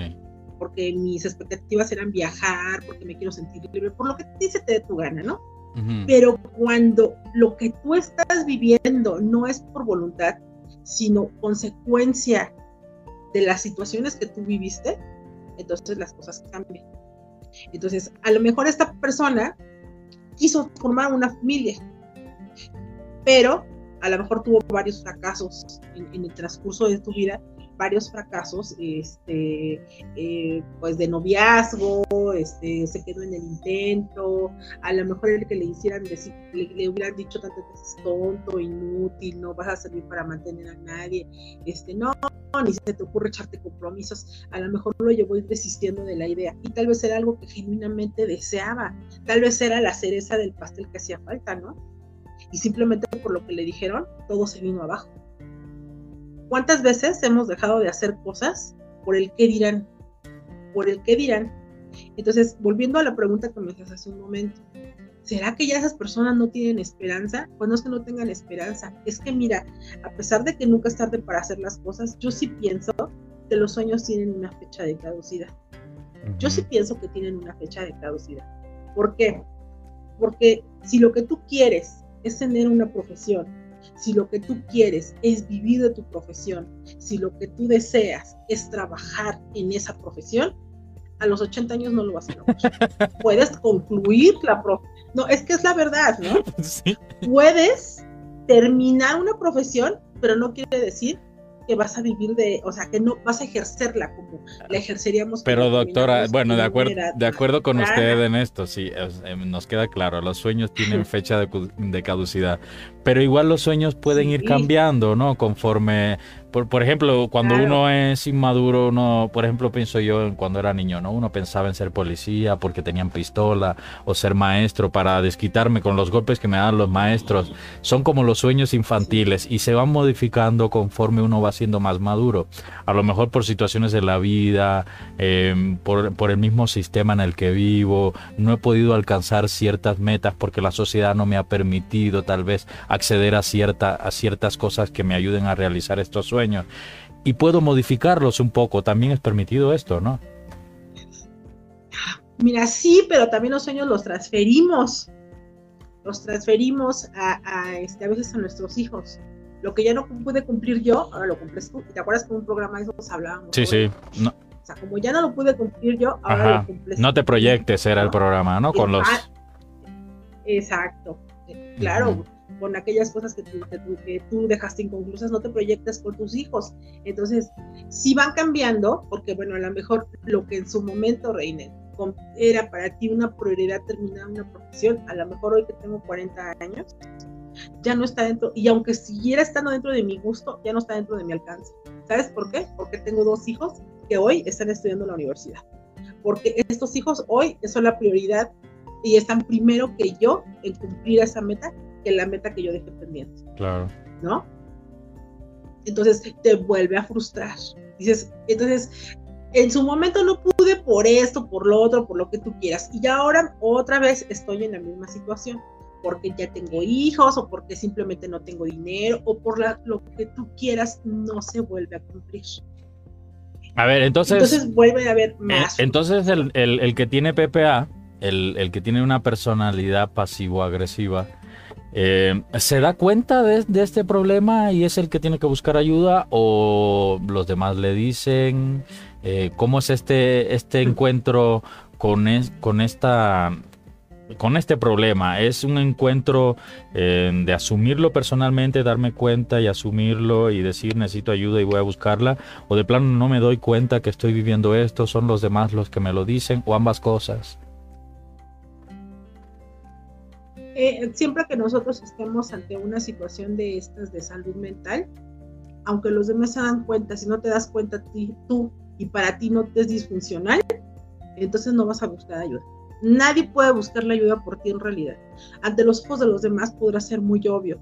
[SPEAKER 3] Porque mis expectativas eran viajar, porque me quiero sentir libre, por lo que dice te de tu gana, ¿no? Pero cuando lo que tú estás viviendo no es por voluntad, sino consecuencia de las situaciones que tú viviste, entonces las cosas cambian. Entonces, a lo mejor esta persona quiso formar una familia, pero a lo mejor tuvo varios fracasos en, el transcurso de tu vida, varios fracasos, este, eh, pues de noviazgo, este, se quedó en el intento, a lo mejor el que le hicieran decir, le, hubieran dicho tantas veces tonto, inútil, no vas a servir para mantener a nadie, este, no, ni se te ocurre echarte compromisos, a lo mejor lo llevó desistiendo de la idea y tal vez era algo que genuinamente deseaba, tal vez era la cereza del pastel que hacía falta, ¿no? Y simplemente por lo que le dijeron, todo se vino abajo. ¿Cuántas veces hemos dejado de hacer cosas por el qué dirán? Por el qué dirán. Entonces, volviendo a la pregunta que me hacías hace un momento, ¿será que ya esas personas no tienen esperanza? Pues no es que no tengan esperanza, es que mira, a pesar de que nunca es tarde para hacer las cosas, yo sí pienso que los sueños tienen una fecha de caducidad. Yo sí pienso que tienen una fecha de caducidad. ¿Por qué? Porque si lo que tú quieres es tener una profesión, si lo que tú quieres es vivir de tu profesión, si lo que tú deseas es trabajar en esa profesión, a los 80 años no lo vas a lograr. Puedes concluir la profesión. No, es que es la verdad, ¿no? Puedes terminar una profesión, pero no quiere decir que vas a vivir de, o sea, que no vas a ejercerla como la ejerceríamos.
[SPEAKER 2] Pero doctora, bueno, de acuerdo, de acuerdo con usted en esto, sí, em, nos queda claro, los sueños tienen fecha de, caducidad, pero igual los sueños pueden ir cambiando, ¿no? Conforme por, por ejemplo, cuando uno es inmaduro, uno, por ejemplo, pienso yo cuando era niño, ¿no? Uno pensaba en ser policía porque tenían pistola o ser maestro para desquitarme con los golpes que me dan los maestros. Son como los sueños infantiles y se van modificando conforme uno va siendo más maduro. A lo mejor por situaciones de la vida, em, por, por el mismo sistema en el que vivo, no he podido alcanzar ciertas metas porque la sociedad no me ha permitido tal vez acceder a, cierta, a ciertas cosas que me ayuden a realizar estos sueños y puedo modificarlos un poco. También es permitido esto, ¿no?
[SPEAKER 3] Mira, sí, pero también los sueños los transferimos. Los transferimos a, este, a veces a nuestros hijos. Lo que ya no pude cumplir yo, ahora lo cumples tú. ¿Te acuerdas que en un programa de eso hablábamos?
[SPEAKER 2] Sí, sí.
[SPEAKER 3] No. O sea, como ya no lo pude cumplir yo, ahora lo cumples
[SPEAKER 2] No te proyectes, era el programa, ¿no? Con los...
[SPEAKER 3] Exacto. Claro con aquellas cosas que tú, que tú, dejaste inconclusas, no te proyectas con tus hijos. Entonces, si van cambiando, porque bueno, a lo mejor lo que en su momento, Reine, era para ti una prioridad terminar una profesión, a lo mejor hoy que tengo 40 años, ya no está dentro, y aunque siguiera estando dentro de mi gusto, ya no está dentro de mi alcance. ¿Sabes por qué? Porque tengo dos hijos que hoy están estudiando en la universidad. Porque estos hijos hoy son la prioridad y están primero que yo en cumplir esa meta la meta que yo dejé pendiente.
[SPEAKER 2] Claro.
[SPEAKER 3] ¿No? Entonces te vuelve a frustrar. Dices, entonces, en su momento no pude por esto, por lo otro, por lo que tú quieras. Y ahora otra vez estoy en la misma situación. Porque ya tengo hijos, o porque simplemente no tengo dinero, o por lo que tú quieras, no se vuelve a cumplir.
[SPEAKER 2] A ver, entonces.
[SPEAKER 3] Entonces vuelve a haber eh,
[SPEAKER 2] más. entonces, el, el, que tiene PPA, el, el, que tiene una personalidad pasivo-agresiva, eh, ¿Se da cuenta de, este problema y es el que tiene que buscar ayuda o los demás le dicen? Eh, ¿Cómo es este, este encuentro con, con, esta, con este problema? ¿Es un encuentro eh, de asumirlo personalmente, darme cuenta y asumirlo y decir necesito ayuda y voy a buscarla? ¿O de plano no me doy cuenta que estoy viviendo esto, son los demás los que me lo dicen o ambas cosas?
[SPEAKER 3] Eh, siempre que nosotros estemos ante una situación de estas de salud mental, aunque los demás se dan cuenta, si no te das cuenta tú y para ti no te es disfuncional, entonces no vas a buscar ayuda. Nadie puede buscar la ayuda por ti en realidad. Ante los ojos de los demás podrá ser muy obvio,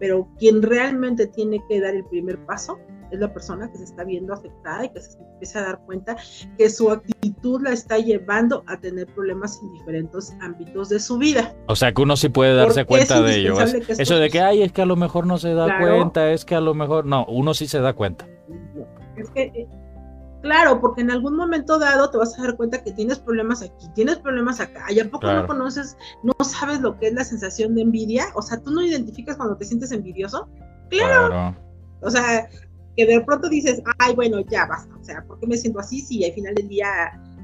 [SPEAKER 3] pero quien realmente tiene que dar el primer paso es la persona que se está viendo afectada y que se empieza a dar cuenta que su actitud la está llevando a tener problemas en diferentes ámbitos de su vida.
[SPEAKER 2] O sea que uno sí puede darse cuenta de ello. eso de que, ay, es que a lo mejor no se da cuenta, es que a lo mejor, no, uno sí se da cuenta.
[SPEAKER 3] Es que, eh, claro, porque en algún momento dado te vas a dar cuenta que tienes problemas aquí, tienes problemas acá, y a poco no conoces, no sabes lo que es la sensación de envidia, o sea, tú no identificas cuando te sientes envidioso. claro. O sea, que de pronto dices, ay, bueno, ya basta, o sea, ¿por qué me siento así si al final del día,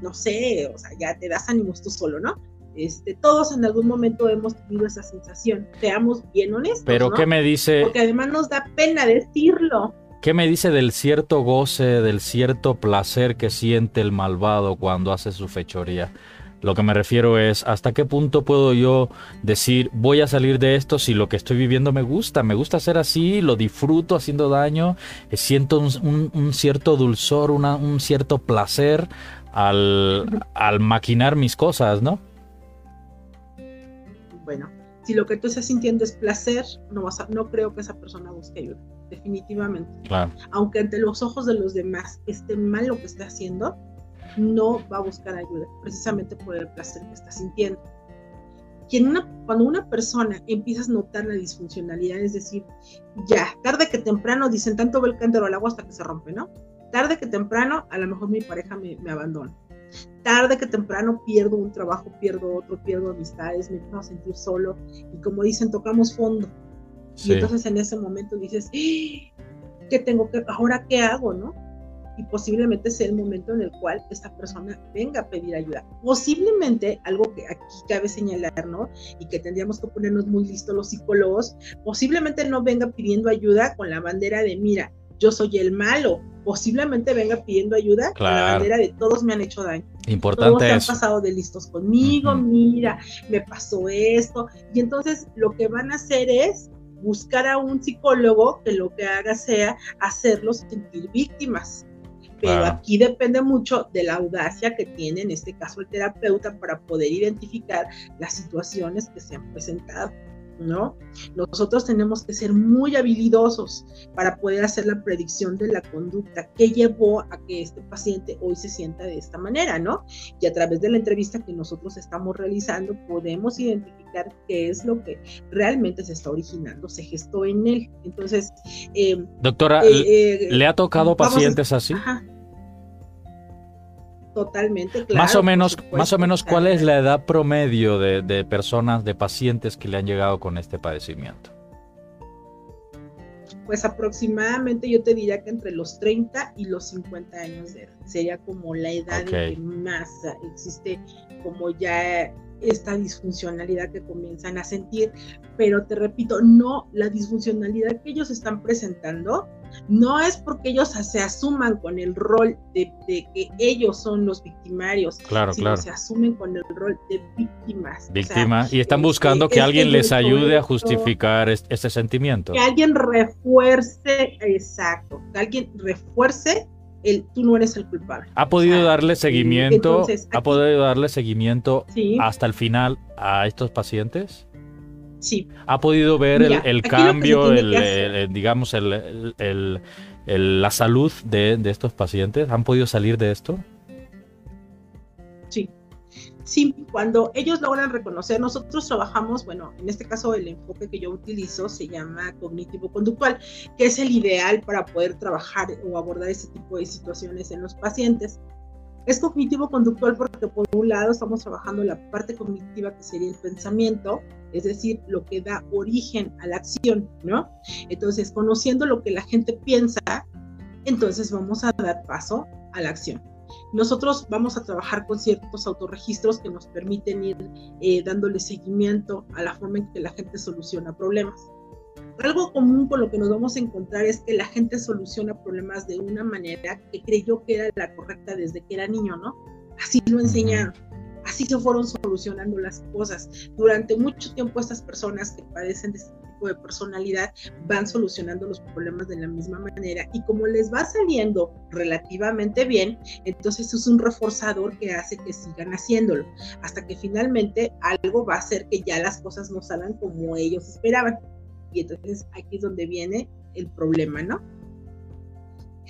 [SPEAKER 3] no sé, o sea, ya te das ánimos tú solo, ¿no? Este, todos en algún momento hemos tenido esa sensación, seamos bien honestos.
[SPEAKER 2] Pero ¿qué me dice?
[SPEAKER 3] Porque además nos da pena decirlo.
[SPEAKER 2] ¿Qué me dice del cierto goce, del cierto placer que siente el malvado cuando hace su fechoría? Lo que me refiero es hasta qué punto puedo yo decir voy a salir de esto si lo que estoy viviendo me gusta, me gusta ser así, lo disfruto haciendo daño, eh, siento un, cierto dulzor, un cierto placer al, al maquinar mis cosas, ¿no?
[SPEAKER 3] Bueno, si lo que tú estás sintiendo es placer, no, vas no creo que esa persona busque ayuda, definitivamente.
[SPEAKER 2] Claro.
[SPEAKER 3] Aunque ante los ojos de los demás esté mal lo que esté haciendo, no va a buscar ayuda, precisamente por el placer que está sintiendo. Y una, cuando una persona empieza a notar la disfuncionalidad, es decir, ya, tarde que temprano, dicen, tanto ve el cántaro al agua hasta que se rompe, ¿no? Tarde que temprano, a lo mejor mi pareja me, abandona. Tarde que temprano pierdo un trabajo, pierdo otro, pierdo amistades, me empiezo a sentir solo. Y como dicen, tocamos fondo. Y entonces en ese momento dices, ¡Ah! ¿qué tengo que, ahora qué hago, no? y posiblemente sea el momento en el cual esta persona venga a pedir ayuda. Posiblemente, algo que aquí cabe señalar, ¿no? Y que tendríamos que ponernos muy listos los psicólogos, posiblemente no venga pidiendo ayuda con la bandera de, mira, yo soy el malo, posiblemente venga pidiendo ayuda con la bandera de todos me han hecho daño.
[SPEAKER 2] Importante
[SPEAKER 3] todos han pasado de listos conmigo, mira, me pasó esto. Y entonces lo que van a hacer es buscar a un psicólogo que lo que haga sea hacerlos sentir víctimas. Pero aquí depende mucho de la audacia que tiene en este caso el terapeuta para poder identificar las situaciones que se han presentado. ¿No? Nosotros tenemos que ser muy habilidosos para poder hacer la predicción de la conducta que llevó a que este paciente hoy se sienta de esta manera, ¿no? Y a través de la entrevista que nosotros estamos realizando podemos identificar qué es lo que realmente se está originando, se gestó en él. Entonces,
[SPEAKER 2] eh, doctora, eh, ¿le ha tocado pacientes así?
[SPEAKER 3] Totalmente,
[SPEAKER 2] claro. Más o menos, más o menos, ¿cuál es la edad promedio de, personas, de pacientes que le han llegado con este padecimiento?
[SPEAKER 3] Pues aproximadamente yo te diría que entre los 30 y los 50 años de edad. Sería como la edad en que más existe como ya esta disfuncionalidad que comienzan a sentir, pero te repito, no, la disfuncionalidad que ellos están presentando no es porque ellos se asuman con el rol de, que ellos son los victimarios,
[SPEAKER 2] claro, sino claro.
[SPEAKER 3] se asumen con el rol de víctimas.
[SPEAKER 2] Víctimas, y están buscando que alguien les ayude a justificar ese sentimiento.
[SPEAKER 3] Que alguien refuerce, exacto, que alguien refuerce tú no eres el culpable.
[SPEAKER 2] ¿Ha podido darle seguimiento, ha podido darle seguimiento hasta el final a estos pacientes?
[SPEAKER 3] Sí.
[SPEAKER 2] ¿Ha podido ver el, cambio, el, digamos, el, la salud de, de estos pacientes? ¿Han podido salir de esto?
[SPEAKER 3] Sí, Sí, cuando ellos logran reconocer, nosotros trabajamos, bueno, en este caso el enfoque que yo utilizo se llama cognitivo-conductual, que es el ideal para poder trabajar o abordar ese tipo de situaciones en los pacientes. Es cognitivo-conductual porque por un lado estamos trabajando la parte cognitiva que sería el pensamiento, es decir, lo que da origen a la acción, ¿no? Entonces, conociendo lo que la gente piensa, entonces vamos a dar paso a la acción. Nosotros vamos a trabajar con ciertos autorregistros que nos permiten ir eh, dándole seguimiento a la forma en que la gente soluciona problemas. Algo común con lo que nos vamos a encontrar es que la gente soluciona problemas de una manera que creyó que era la correcta desde que era niño, ¿no? Así lo enseñaron así se fueron solucionando las cosas. Durante mucho tiempo estas personas que padecen de de personalidad van solucionando los problemas de la misma manera y como les va saliendo relativamente bien, entonces es un reforzador que hace que sigan haciéndolo, hasta que finalmente algo va a hacer que ya las cosas no salgan como ellos esperaban. Y entonces aquí es donde viene el problema, ¿no?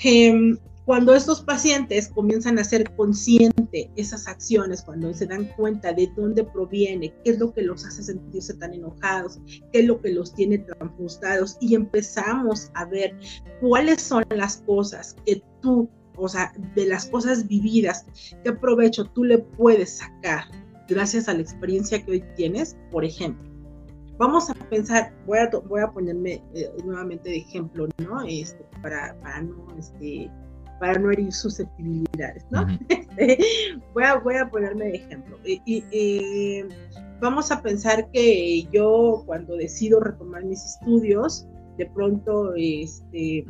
[SPEAKER 3] Em, cuando estos pacientes comienzan a ser conscientes esas acciones, cuando se dan cuenta de dónde proviene, qué es lo que los hace sentirse tan enojados, qué es lo que los tiene tan frustrados y empezamos a ver cuáles son las cosas que tú, o sea, de las cosas vividas, qué provecho tú le puedes sacar gracias a la experiencia que hoy tienes, por ejemplo. Vamos a pensar, voy a, voy a ponerme eh, nuevamente de ejemplo, ¿no? Este, para, para no este, para no herir susceptibilidades, ¿no? Este, voy, a, voy a ponerme de ejemplo. Y, vamos a pensar que yo cuando decido retomar mis estudios, de pronto, este,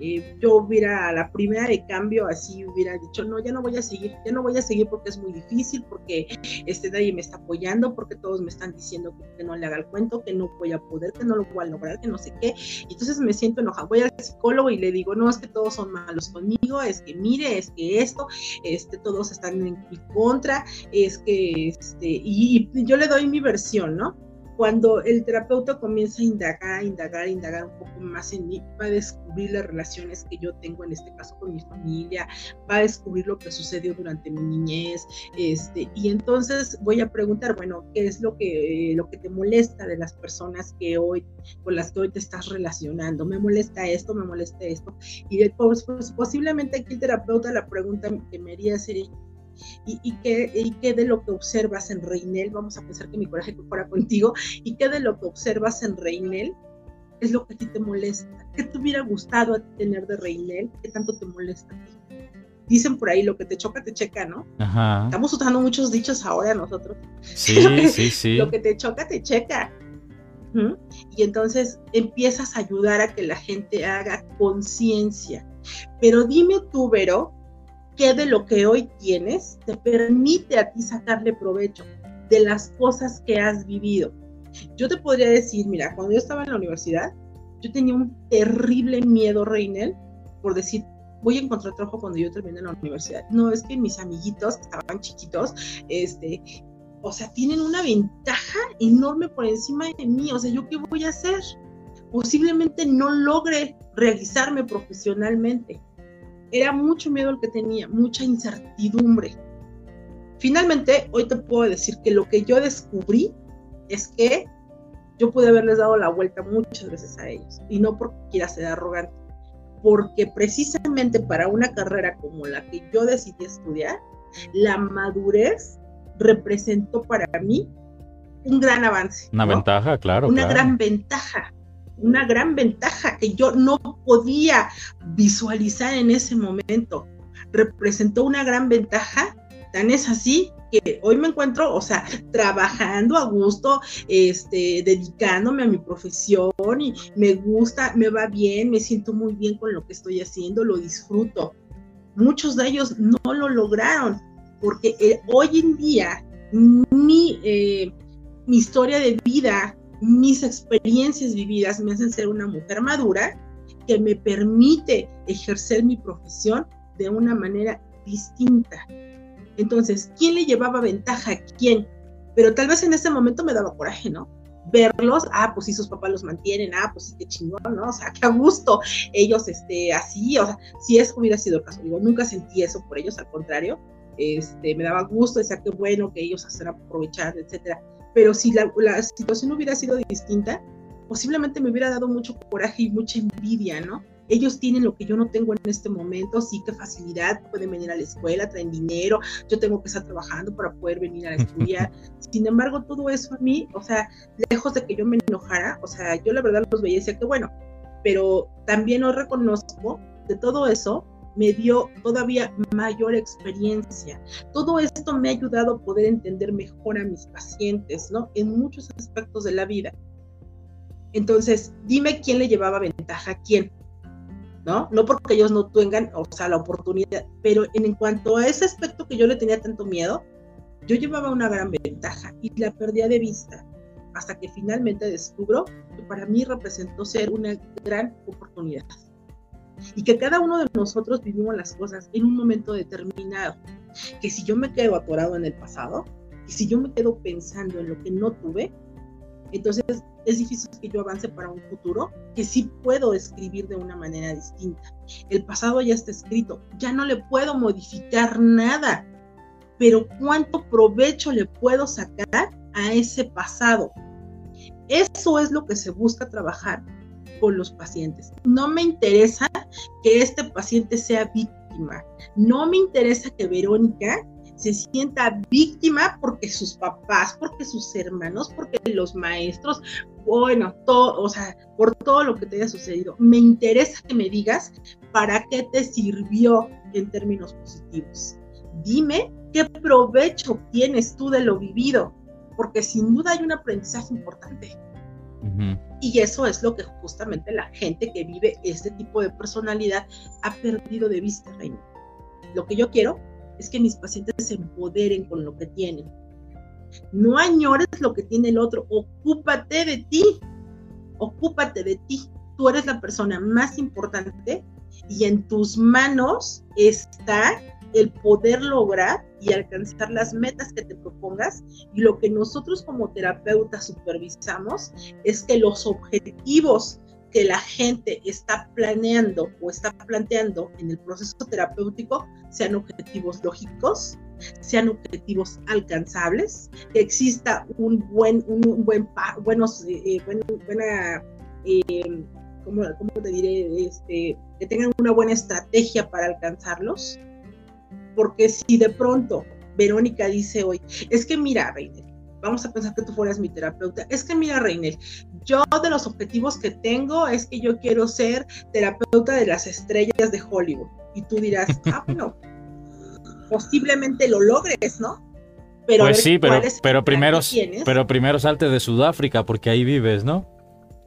[SPEAKER 3] eh, yo hubiera a la primera de cambio así hubiera dicho, no, ya no voy a seguir, ya no voy a seguir porque es muy difícil, porque este, nadie me está apoyando, porque todos me están diciendo que, no le haga el cuento, que no voy a poder, que no lo voy a lograr, que no sé qué. Y entonces me siento enojada. Voy al psicólogo y le digo, no, es que todos son malos conmigo, es que mire, es que esto, este, todos están en mi contra, es que, este, y yo le doy mi versión, ¿no? Cuando el terapeuta comienza a indagar, indagar, indagar un poco más en mí, va a descubrir las relaciones que yo tengo, en este caso con mi familia, va a descubrir lo que sucedió durante mi niñez, este, y entonces voy a preguntar, bueno, ¿qué es lo que, lo que te molesta de las personas que hoy, con las que hoy te estás relacionando? ¿Me molesta esto? ¿Me molesta esto? Y después, pues, posiblemente aquí el terapeuta la pregunta que me haría sería, y, qué, de lo que observas en Reinel, vamos a pensar que mi coraje fuera contigo, y qué de lo que observas en Reinel es lo que a ti te molesta, qué te hubiera gustado a tener de Reinel, qué tanto te molesta a ti. Dicen por ahí, lo que te choca, te checa, ¿no? Estamos usando muchos dichos ahora nosotros.
[SPEAKER 2] Sí, sí, sí.
[SPEAKER 3] Lo que te choca, te checa. Y entonces empiezas a ayudar a que la gente haga conciencia. Pero dime tú, Vero, qué de lo que hoy tienes te permite a ti sacarle provecho de las cosas que has vivido. Yo te podría decir, mira, cuando yo estaba en la universidad, yo tenía un terrible miedo, Reinel, por decir, voy a encontrar trabajo cuando yo termine la universidad. No, es que mis amiguitos que estaban chiquitos, este, o sea, tienen una ventaja enorme por encima de mí. O sea, ¿yo qué voy a hacer? Posiblemente no logre realizarme profesionalmente. Era mucho miedo el que tenía, mucha incertidumbre. Finalmente, hoy te puedo decir que lo que yo descubrí es que yo pude haberles dado la vuelta muchas veces a ellos. Y no porque quiera ser arrogante, porque precisamente para una carrera como la que yo decidí estudiar, la madurez representó para mí un gran avance.
[SPEAKER 2] Una ventaja, claro.
[SPEAKER 3] Una gran ventaja, una gran ventaja que yo no podía visualizar en ese momento. Representó una gran ventaja, tan es así que hoy me encuentro, o sea, trabajando a gusto, este, dedicándome a mi profesión y me gusta, me va bien, me siento muy bien con lo que estoy haciendo, lo disfruto. Muchos de ellos no lo lograron porque eh, hoy en día mi, eh, mi historia de vida, mis experiencias vividas me hacen ser una mujer madura que me permite ejercer mi profesión de una manera distinta. Entonces, ¿quién le llevaba ventaja a quién? Pero tal vez en ese momento me daba coraje, ¿no? Verlos, ah, pues sí, sus papás los mantienen, ah, pues qué chingón, ¿no? O sea, qué a gusto, ellos, este, así, o sea, si eso hubiera sido el caso, digo, nunca sentí eso por ellos, al contrario, este, me daba gusto, decía que bueno que ellos hacen aprovechar, etcétera. Pero si la, la, situación hubiera sido distinta, posiblemente me hubiera dado mucho coraje y mucha envidia, ¿no? Ellos tienen lo que yo no tengo en este momento, sí, qué facilidad, pueden venir a la escuela, traen dinero, yo tengo que estar trabajando para poder venir a estudiar. Sin embargo, todo eso a mí, o sea, lejos de que yo me enojara, o sea, yo la verdad los veía y decía que bueno, pero también os reconozco de todo eso, me dio todavía mayor experiencia. Todo esto me ha ayudado a poder entender mejor a mis pacientes, ¿no? En muchos aspectos de la vida. Entonces, dime quién le llevaba ventaja a quién, ¿no? No porque ellos no tengan, o sea, la oportunidad, pero en cuanto a ese aspecto que yo le tenía tanto miedo, yo llevaba una gran ventaja y la perdía de vista hasta que finalmente descubro que para mí representó ser una gran oportunidad y que cada uno de nosotros vivimos las cosas en un momento determinado. Que si yo me quedo atorado en el pasado, y si yo me quedo pensando en lo que no tuve, entonces es difícil que yo avance para un futuro que sí puedo escribir de una manera distinta. El pasado ya está escrito, ya no le puedo modificar nada, pero cuánto provecho le puedo sacar a ese pasado. Eso es lo que se busca trabajar con los pacientes. No me interesa que este paciente sea víctima. No me interesa que Verónica se sienta víctima porque sus papás, porque sus hermanos, porque los maestros, bueno, todo, o sea, por todo lo que te haya sucedido. Me interesa que me digas para qué te sirvió en términos positivos. Dime qué provecho tienes tú de lo vivido, porque sin duda hay un aprendizaje importante. Y eso es lo que justamente la gente que vive este tipo de personalidad ha perdido de vista, Reina. Lo que yo quiero es que mis pacientes se empoderen con lo que tienen. No añores lo que tiene el otro, ocúpate de ti, ocúpate de ti. Tú eres la persona más importante y en tus manos está el poder lograr y alcanzar las metas que te propongas. Y lo que nosotros como terapeutas supervisamos es que los objetivos que la gente está planeando o está planteando en el proceso terapéutico sean objetivos lógicos, sean objetivos alcanzables, que exista un buen, un, buen, buenos, eh, eh, buena, eh, ¿cómo, te diré? Este, que tengan una buena estrategia para alcanzarlos porque si de pronto Verónica dice hoy, es que mira, Reiner, vamos a pensar que tú fueras mi terapeuta, es que mira, Reiner, yo de los objetivos que tengo es que yo quiero ser terapeuta de las estrellas de Hollywood. Y tú dirás, ah, bueno, posiblemente lo logres, ¿no?
[SPEAKER 2] Pero pues sí, pero, pero primero, pero primero salte de Sudáfrica porque ahí vives, ¿no?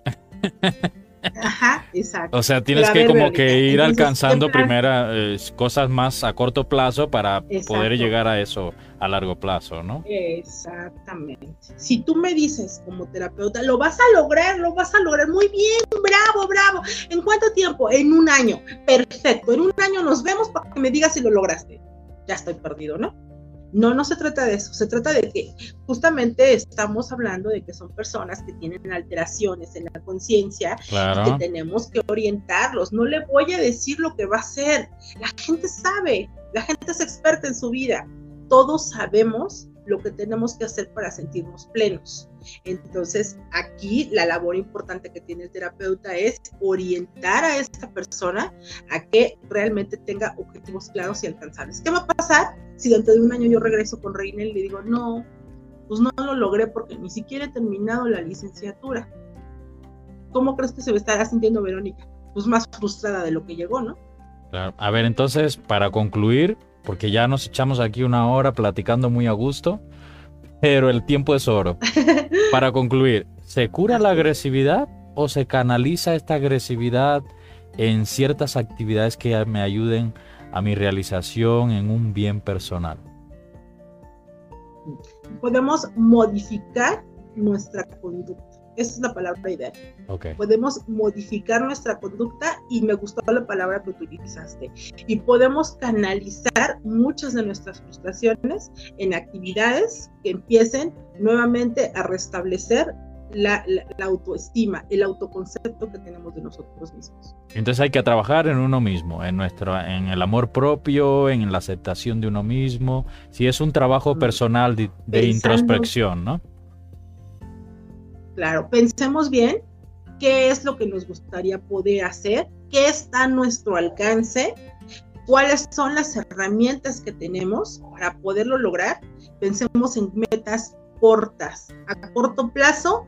[SPEAKER 3] Ajá, exacto.
[SPEAKER 2] O sea, tienes que como que ir alcanzando primera eh, cosas más a corto plazo para poder llegar a eso a largo plazo, ¿no?
[SPEAKER 3] Exactamente. Si tú me dices como terapeuta, lo vas a lograr, lo vas a lograr muy bien, bravo, bravo. ¿En cuánto tiempo? En un año. Perfecto. En un año nos vemos para que me digas si lo lograste. Ya estoy perdido, ¿no? No, no se trata de eso, se trata de que justamente estamos hablando de que son personas que tienen alteraciones en la conciencia y que tenemos que orientarlos. No le voy a decir lo que va a hacer. La gente sabe, la gente es experta en su vida. Todos sabemos lo que tenemos que hacer para sentirnos plenos. Entonces, aquí la labor importante que tiene el terapeuta es orientar a esta persona a que realmente tenga objetivos claros y alcanzables. ¿Qué va a pasar si dentro de un año yo regreso con Reina y le digo, no, pues no lo logré porque ni siquiera he terminado la licenciatura? ¿Cómo crees que se estará sintiendo Verónica? Pues más frustrada de lo que llegó, ¿no?
[SPEAKER 2] Claro. A ver, entonces, para concluir, porque ya nos echamos aquí una hora platicando muy a gusto, pero el tiempo es oro. Para concluir, ¿se cura la agresividad o se canaliza esta agresividad en ciertas actividades que me ayuden a mi realización en un bien personal?
[SPEAKER 3] Podemos modificar nuestra conducta. Esa es la palabra ideal. Podemos modificar nuestra conducta y me gustó la palabra que utilizaste. Y podemos canalizar muchas de nuestras frustraciones en actividades que empiecen nuevamente a restablecer la, autoestima, el autoconcepto que tenemos de nosotros mismos.
[SPEAKER 2] Entonces hay que trabajar en uno mismo, en nuestro, en el amor propio, en la aceptación de uno mismo. Si es un trabajo personal de introspección, ¿no?
[SPEAKER 3] Claro, pensemos bien qué es lo que nos gustaría poder hacer, qué está a nuestro alcance, cuáles son las herramientas que tenemos para poderlo lograr. Pensemos en metas cortas, a corto plazo,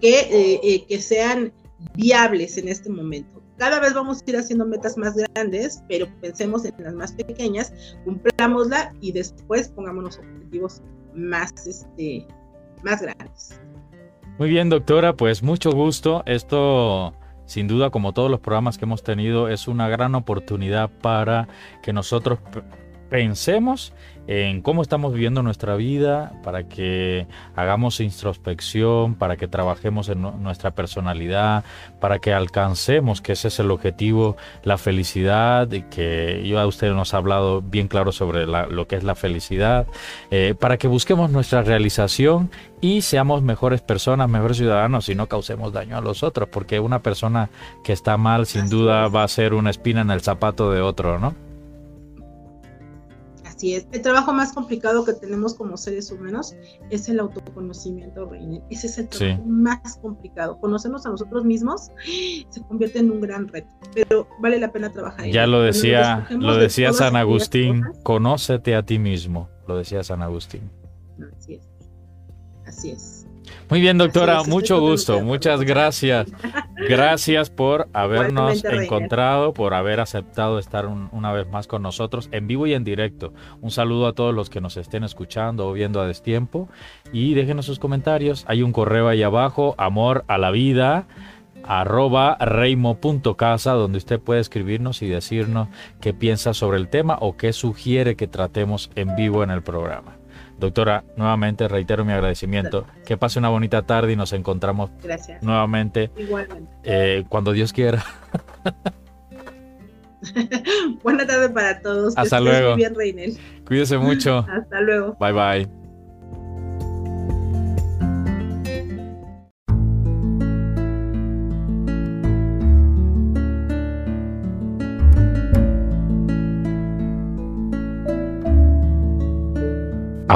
[SPEAKER 3] que, eh, eh, que sean viables en este momento. Cada vez vamos a ir haciendo metas más grandes, pero pensemos en las más pequeñas, cumplámosla y después pongámonos objetivos más, este, más grandes.
[SPEAKER 2] Muy bien, doctora, pues mucho gusto. Esto, sin duda, como todos los programas que hemos tenido, es una gran oportunidad para que nosotros pensemos en cómo estamos viviendo nuestra vida, para que hagamos introspección, para que trabajemos en nuestra personalidad, para que alcancemos, que ese es el objetivo, la felicidad, y que yo a usted nos ha hablado bien claro sobre lo que es la felicidad, eh, para que busquemos nuestra realización y seamos mejores personas, mejores ciudadanos y no causemos daño a los otros, porque una persona que está mal sin duda va a ser una espina en el zapato de otro, ¿no?
[SPEAKER 3] Así es. El trabajo más complicado que tenemos como seres humanos es el autoconocimiento, Reina. Ese es el trabajo más complicado. Conocernos a nosotros mismos se convierte en un gran reto, pero vale la pena trabajar.
[SPEAKER 2] Ya lo decía, lo decía San Agustín, conócete a ti mismo, lo decía San Agustín.
[SPEAKER 3] Así es. Así es.
[SPEAKER 2] Muy bien, doctora, mucho gusto, muchas gracias. Gracias por habernos encontrado, por haber aceptado estar una vez más con nosotros en vivo y en directo. Un saludo a todos los que nos estén escuchando o viendo a destiempo y déjenos sus comentarios. Hay un correo ahí abajo, amor a la vida arroba reimo.casa donde usted puede escribirnos y decirnos qué piensa sobre el tema o qué sugiere que tratemos en vivo en el programa. Doctora, nuevamente reitero mi agradecimiento. Que pase una bonita tarde y nos encontramos nuevamente.
[SPEAKER 3] Igualmente.
[SPEAKER 2] Eh, cuando Dios quiera.
[SPEAKER 3] Buena tarde para todos.
[SPEAKER 2] Hasta luego.
[SPEAKER 3] bien, Reinel.
[SPEAKER 2] Cuídese mucho.
[SPEAKER 3] Hasta luego.
[SPEAKER 2] Bye bye.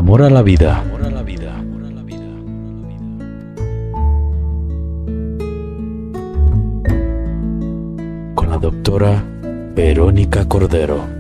[SPEAKER 1] Amor a la vida. Con la doctora Verónica Cordero.